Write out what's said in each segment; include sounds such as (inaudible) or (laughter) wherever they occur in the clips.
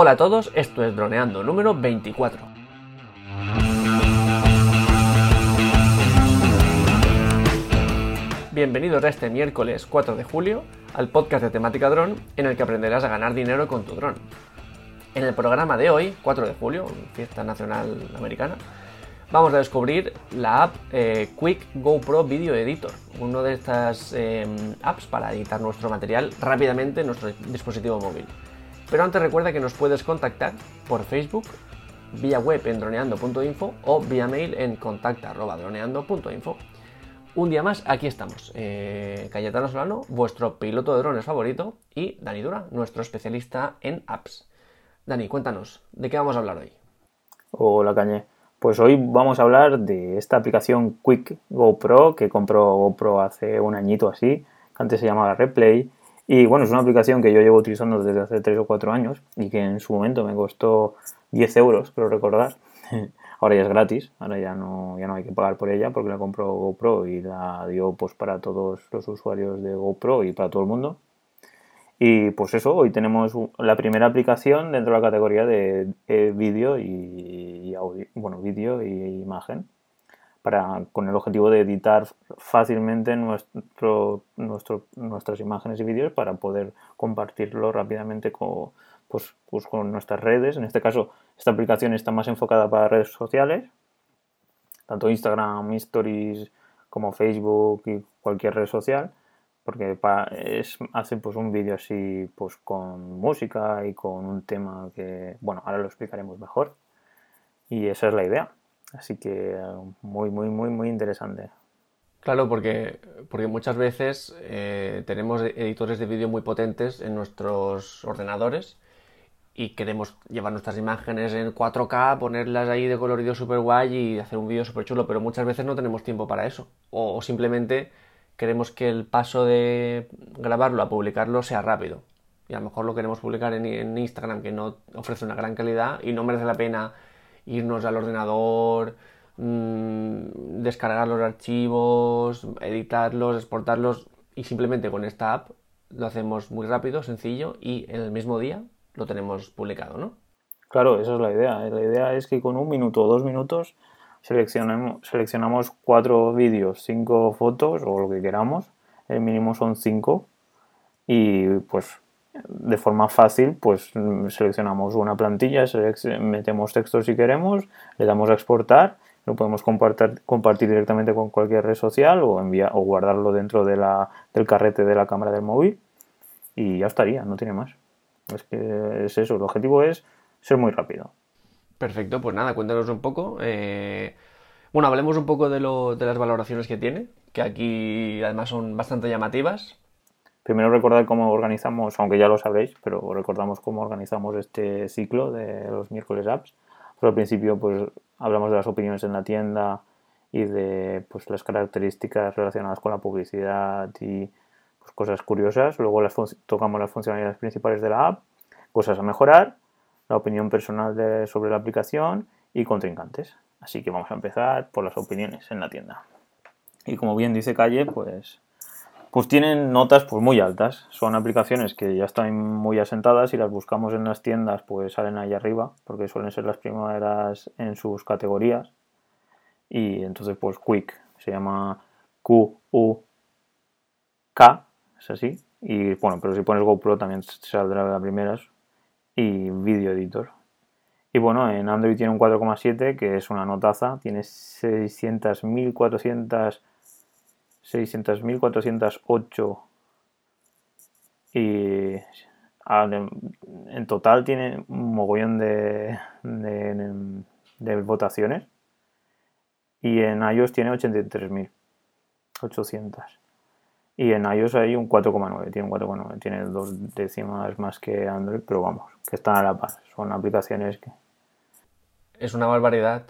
Hola a todos, esto es Droneando número 24. Bienvenidos a este miércoles 4 de julio al podcast de temática dron en el que aprenderás a ganar dinero con tu dron. En el programa de hoy, 4 de julio, fiesta nacional americana, vamos a descubrir la app eh, Quick GoPro Video Editor, una de estas em, apps para editar nuestro material rápidamente en nuestro dispositivo móvil. Pero antes recuerda que nos puedes contactar por Facebook, vía web en droneando.info o vía mail en contacta.droneando.info. Un día más, aquí estamos. Eh, Cayetano Solano, vuestro piloto de drones favorito, y Dani Dura, nuestro especialista en apps. Dani, cuéntanos, ¿de qué vamos a hablar hoy? Hola, Cañé. Pues hoy vamos a hablar de esta aplicación Quick GoPro que compró GoPro hace un añito así, que antes se llamaba Replay. Y bueno, es una aplicación que yo llevo utilizando desde hace 3 o 4 años y que en su momento me costó 10 euros, creo recordar. (laughs) ahora ya es gratis, ahora ya no, ya no hay que pagar por ella porque la compró GoPro y la dio pues para todos los usuarios de GoPro y para todo el mundo. Y pues eso, hoy tenemos la primera aplicación dentro de la categoría de vídeo y, audio, bueno, vídeo y imagen, para, con el objetivo de editar fácilmente nuestro, nuestro, nuestras imágenes y vídeos para poder compartirlo rápidamente con, pues, pues con nuestras redes. En este caso, esta aplicación está más enfocada para redes sociales, tanto Instagram, Stories como Facebook y cualquier red social porque es, hace pues un vídeo así pues con música y con un tema que, bueno, ahora lo explicaremos mejor. Y esa es la idea. Así que muy, muy, muy, muy interesante. Claro, porque, porque muchas veces eh, tenemos editores de vídeo muy potentes en nuestros ordenadores y queremos llevar nuestras imágenes en 4K, ponerlas ahí de colorido super guay y hacer un vídeo súper chulo, pero muchas veces no tenemos tiempo para eso. o simplemente queremos que el paso de grabarlo a publicarlo sea rápido. Y a lo mejor lo queremos publicar en, Instagram que no ofrece una gran calidad y no merece la pena irnos al ordenador, mm, descargar los archivos, editarlos, exportarlos y simplemente con esta app lo hacemos muy rápido, sencillo y en el mismo día lo tenemos publicado, ¿no? Claro, esa es la idea. La idea es que con un minuto o dos minutos seleccionamos, seleccionamos cuatro vídeos, cinco fotos o lo que queramos, el mínimo son cinco y pues de forma fácil pues seleccionamos una plantilla, metemos texto si queremos, le damos a exportar, lo podemos compartir, compartir directamente con cualquier red social o, enviar, o guardarlo dentro de la, del carrete de la cámara del móvil y ya estaría, no tiene más. Es que es eso, el objetivo es ser muy rápido. Perfecto, pues nada, cuéntanos un poco. Eh, bueno, hablemos un poco de, lo, de las valoraciones que tiene, que aquí además son bastante llamativas. Primero recordar cómo organizamos, aunque ya lo sabréis, pero recordamos cómo organizamos este ciclo de los miércoles apps. Pues al principio pues hablamos de las opiniones en la tienda y de pues las características relacionadas con la publicidad y pues, cosas curiosas. Luego las tocamos las funcionalidades principales de la app, cosas a mejorar la opinión personal sobre la aplicación y contrincantes. Así que vamos a empezar por las opiniones en la tienda. Y como bien dice Calle, pues, pues tienen notas pues muy altas. Son aplicaciones que ya están muy asentadas y las buscamos en las tiendas, pues salen ahí arriba, porque suelen ser las primeras en sus categorías. Y entonces, pues Quick, se llama Q-U-K, es así. Y bueno, pero si pones GoPro también saldrá de las primeras, y Video Editor. Y bueno, en Android tiene un 4,7 que es una notaza, tiene 600.400 600.408 y en total tiene un mogollón de, de, votaciones y en iOS tiene 83.800 y en iOS hay un 4,9, tiene un 4,9, tiene dos décimas más que Android, pero vamos, que están a la par. Son aplicaciones que... Es una barbaridad.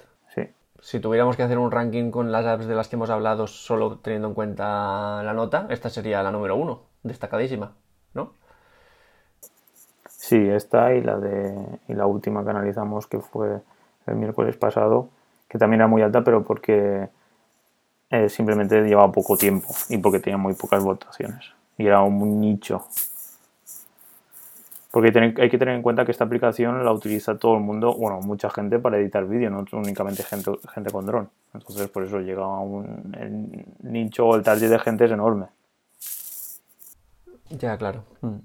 Si tuviéramos que hacer un ranking con las apps de las que hemos hablado solo teniendo en cuenta la nota, esta sería la número uno, destacadísima, ¿no? Sí, esta y la de y la última que analizamos que fue el miércoles pasado, que también era muy alta, pero porque eh, simplemente llevaba poco tiempo y porque tenía muy pocas votaciones. Y era un nicho. Porque hay que tener en cuenta que esta aplicación la utiliza todo el mundo, bueno, mucha gente para editar vídeo, no únicamente gente, gente con dron. Entonces, por eso llega a un el nicho o el target de gente es enorme. Ya, claro. Mm.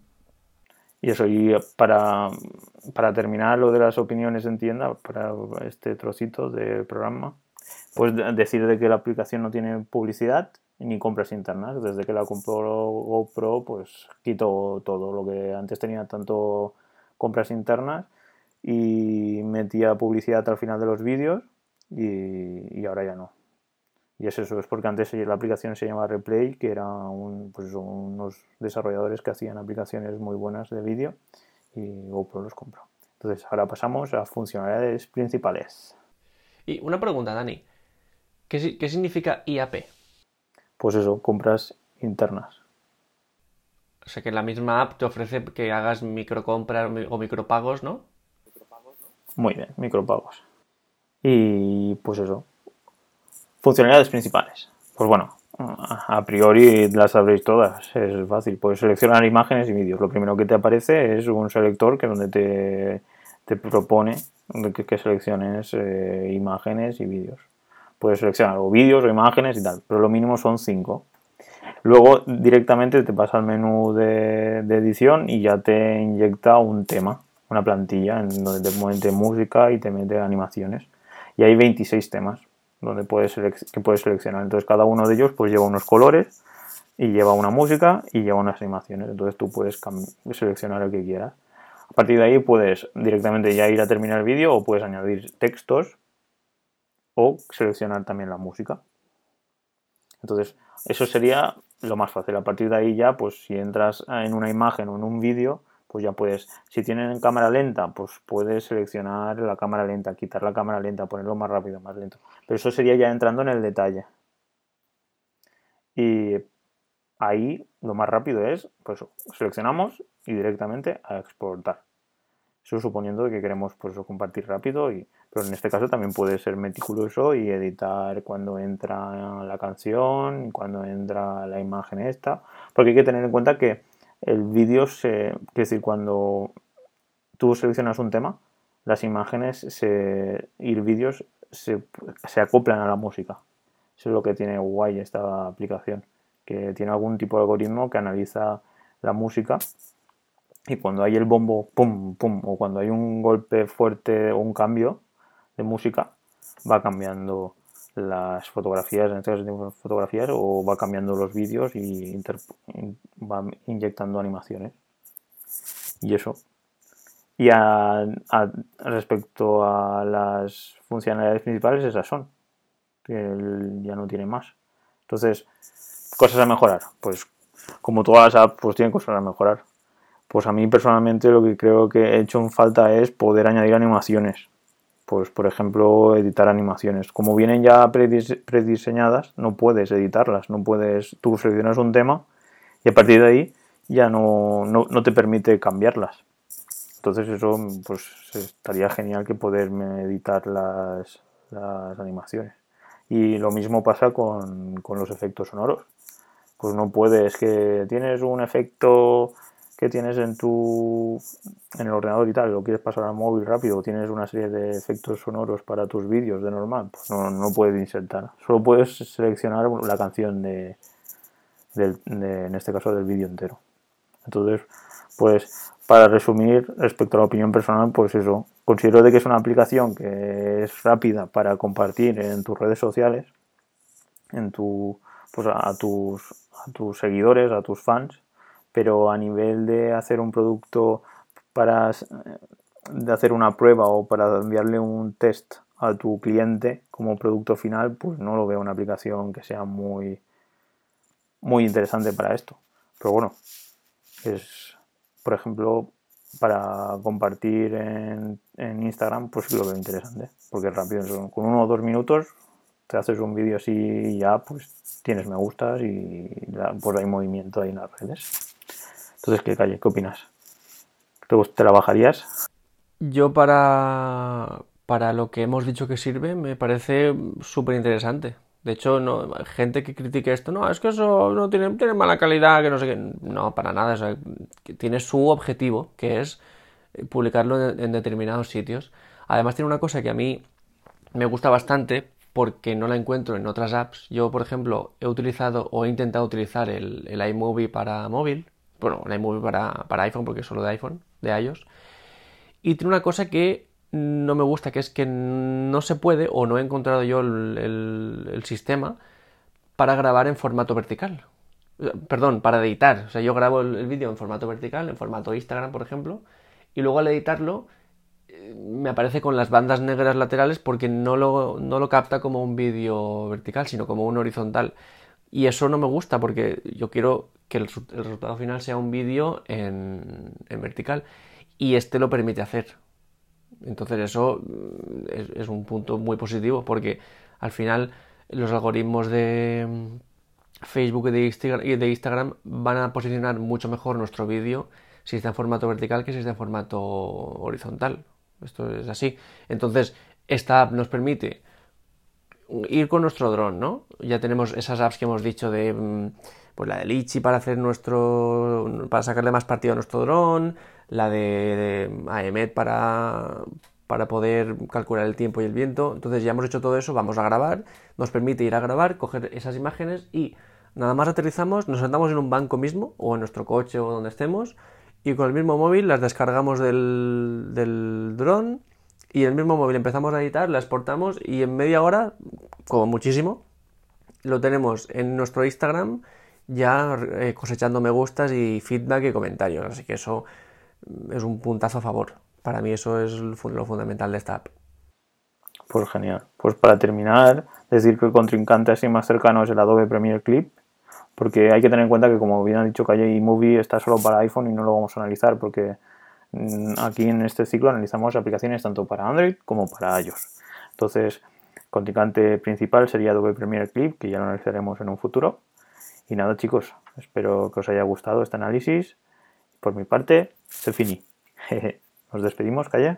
Y eso, y para, para terminar lo de las opiniones en tienda, para este trocito del programa, pues decir de que la aplicación no tiene publicidad ni compras internas. Desde que la compró GoPro, pues quito todo lo que antes tenía tanto compras internas y metía publicidad al final de los vídeos y, ahora ya no. Y es eso, es porque antes la aplicación se llama Replay, que eran pues unos desarrolladores que hacían aplicaciones muy buenas de vídeo y GoPro los compró. Entonces ahora pasamos a funcionalidades principales. Y una pregunta, Dani. ¿Qué, qué significa IAP? Pues eso, compras internas. O sea que la misma app te ofrece que hagas microcompras o micropagos, ¿no? Muy bien, micropagos. Y pues eso. Funcionalidades principales. Pues bueno, a priori las sabréis todas, es fácil. Puedes seleccionar imágenes y vídeos. Lo primero que te aparece es un selector que donde te, te propone que, selecciones eh, imágenes y vídeos puedes seleccionar o vídeos o imágenes y tal, pero lo mínimo son 5. Luego directamente te pasa al menú de, edición y ya te inyecta un tema, una plantilla en donde te mete música y te mete animaciones. Y hay 26 temas donde puedes que puedes seleccionar. Entonces cada uno de ellos pues lleva unos colores y lleva una música y lleva unas animaciones. Entonces tú puedes seleccionar el que quieras. A partir de ahí puedes directamente ya ir a terminar el vídeo o puedes añadir textos o seleccionar también la música. Entonces, eso sería lo más fácil. A partir de ahí ya, pues si entras en una imagen o en un vídeo, pues ya puedes, si tienen cámara lenta, pues puedes seleccionar la cámara lenta, quitar la cámara lenta, ponerlo más rápido, más lento. Pero eso sería ya entrando en el detalle. Y ahí lo más rápido es, pues seleccionamos y directamente a exportar. Eso suponiendo que queremos pues, compartir rápido, y, pero en este caso también puede ser meticuloso y editar cuando entra la canción, cuando entra la imagen esta, porque hay que tener en cuenta que el vídeo es decir, cuando tú seleccionas un tema, las imágenes se, y vídeos se, se acoplan a la música. Eso es lo que tiene guay esta aplicación, que tiene algún tipo de algoritmo que analiza la música y cuando hay el bombo, pum, pum, o cuando hay un golpe fuerte o un cambio de música, va cambiando las fotografías, en este caso fotografías, o va cambiando los vídeos y va inyectando animaciones. Y eso. Y respecto a las funcionalidades principales, esas son. Que ya no tiene más. Entonces, cosas a mejorar. Pues como todas las apps, pues tienen cosas a mejorar. Pues a mí personalmente lo que creo que he hecho en falta es poder añadir animaciones. Pues por ejemplo, editar animaciones. Como vienen ya prediseñadas, no puedes editarlas, no puedes, tú seleccionas un tema y a partir de ahí ya no, no, te permite cambiarlas. Entonces eso pues estaría genial que poderme editar las, las animaciones. Y lo mismo pasa con, con los efectos sonoros. Pues no puedes que tienes un efecto tienes en tu en el ordenador y tal, lo quieres pasar al móvil rápido, tienes una serie de efectos sonoros para tus vídeos de normal, pues no, no puedes insertar. Solo puedes seleccionar la canción de, en este caso del vídeo entero. Entonces, pues para resumir respecto a la opinión personal, pues eso, considero de que es una aplicación que es rápida para compartir en tus redes sociales, en tu pues a tus a tus seguidores, a tus fans pero a nivel de hacer un producto para de hacer una prueba o para enviarle un test a tu cliente como producto final, pues no lo veo una aplicación que sea muy muy interesante para esto. Pero bueno, es por ejemplo para compartir en, en Instagram, pues lo veo interesante, porque es rápido, con uno o dos minutos te haces un vídeo así y ya pues tienes me gustas y pues hay movimiento ahí en las redes. Entonces, ¿qué calle? ¿Qué opinas? ¿Te, trabajarías? Yo para, para lo que hemos dicho que sirve me parece súper interesante. De hecho, gente que critique esto, no, es que eso no tiene, tiene mala calidad, que no sé qué. No, para nada. tiene su objetivo, que es publicarlo en, determinados sitios. Además, tiene una cosa que a mí me gusta bastante porque no la encuentro en otras apps. Yo, por ejemplo, he utilizado o he intentado utilizar el iMovie para móvil. Bueno, el iMovie para, para iPhone, porque es solo de iPhone, de iOS. Y tiene una cosa que no me gusta, que es que no se puede, o no he encontrado yo el, sistema para grabar en formato vertical. Perdón, para editar. O sea, yo grabo el, vídeo en formato vertical, en formato Instagram, por ejemplo, y luego al editarlo eh, me aparece con las bandas negras laterales porque no lo, no lo capta como un vídeo vertical, sino como un horizontal. Y eso no me gusta porque yo quiero que el, resultado final sea un vídeo en, vertical y este lo permite hacer. Entonces eso mm, es, un punto muy positivo porque al final los algoritmos de mm, Facebook y de, Instagram, van a posicionar mucho mejor nuestro vídeo si está en formato vertical que si está en formato horizontal. Esto es así. Entonces, esta app nos permite ir con nuestro dron, ¿no? Ya tenemos esas apps que hemos dicho de mm, pues la de Litchi para hacer nuestro para sacarle más partido a nuestro dron, la de, AEMET para, para poder calcular el tiempo y el viento. Entonces ya hemos hecho todo eso, vamos a grabar, nos permite ir a grabar, coger esas imágenes y nada más aterrizamos, nos sentamos en un banco mismo o en nuestro coche o donde estemos y con el mismo móvil las descargamos del, del dron y el mismo móvil empezamos a editar, la exportamos y en media hora, como muchísimo, lo tenemos en nuestro Instagram ya eh, cosechando me gustas y feedback y comentarios. Así que eso es un puntazo a favor. Para mí eso es lo fundamental de esta app. Pues genial. Pues para terminar, decir que el contrincante así más cercano es el Adobe Premiere Clip, porque hay que tener en cuenta que como bien ha dicho Calle Movie está solo para iPhone y no lo vamos a analizar porque mm, aquí en este ciclo analizamos aplicaciones tanto para Android como para iOS. Entonces, contrincante principal sería Adobe Premiere Clip, que ya lo analizaremos en un futuro. Y nada chicos, espero que os haya gustado este análisis. Por mi parte, se finí. (laughs) Nos despedimos, Calle.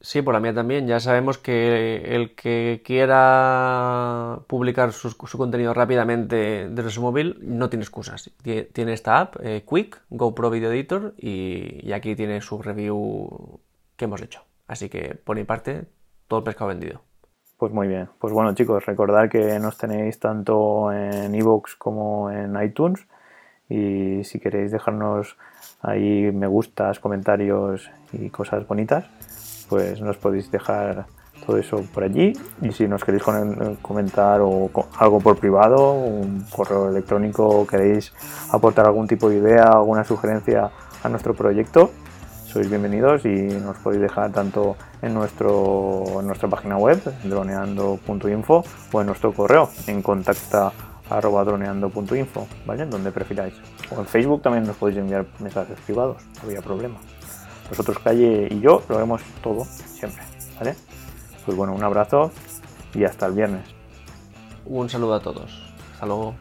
Sí, por la mía también. Ya sabemos que el que quiera publicar su, contenido rápidamente desde su móvil no tiene excusas. Tiene esta app, eh, Quick, GoPro Video Editor, y, aquí tiene su review que hemos hecho. Así que por mi parte, todo el pescado vendido. Pues muy bien. Pues bueno, chicos, recordad que nos tenéis tanto en iVoox como en iTunes. Y si queréis dejarnos ahí me gustas, comentarios y cosas bonitas, pues nos podéis dejar todo eso por allí. Y si nos queréis comentar o algo por privado, un correo electrónico queréis aportar algún tipo de idea, alguna sugerencia a nuestro proyecto, sois bienvenidos y nos podéis dejar tanto en, nuestro, en nuestra página web, droneando.info, o en nuestro correo, en contacta arroba droneando.info, ¿vale? Donde prefiráis. O en Facebook también nos podéis enviar mensajes privados, no había problema. Nosotros, Calle y yo, lo vemos todo siempre, ¿vale? Pues bueno, un abrazo y hasta el viernes. Un saludo a todos. Hasta luego.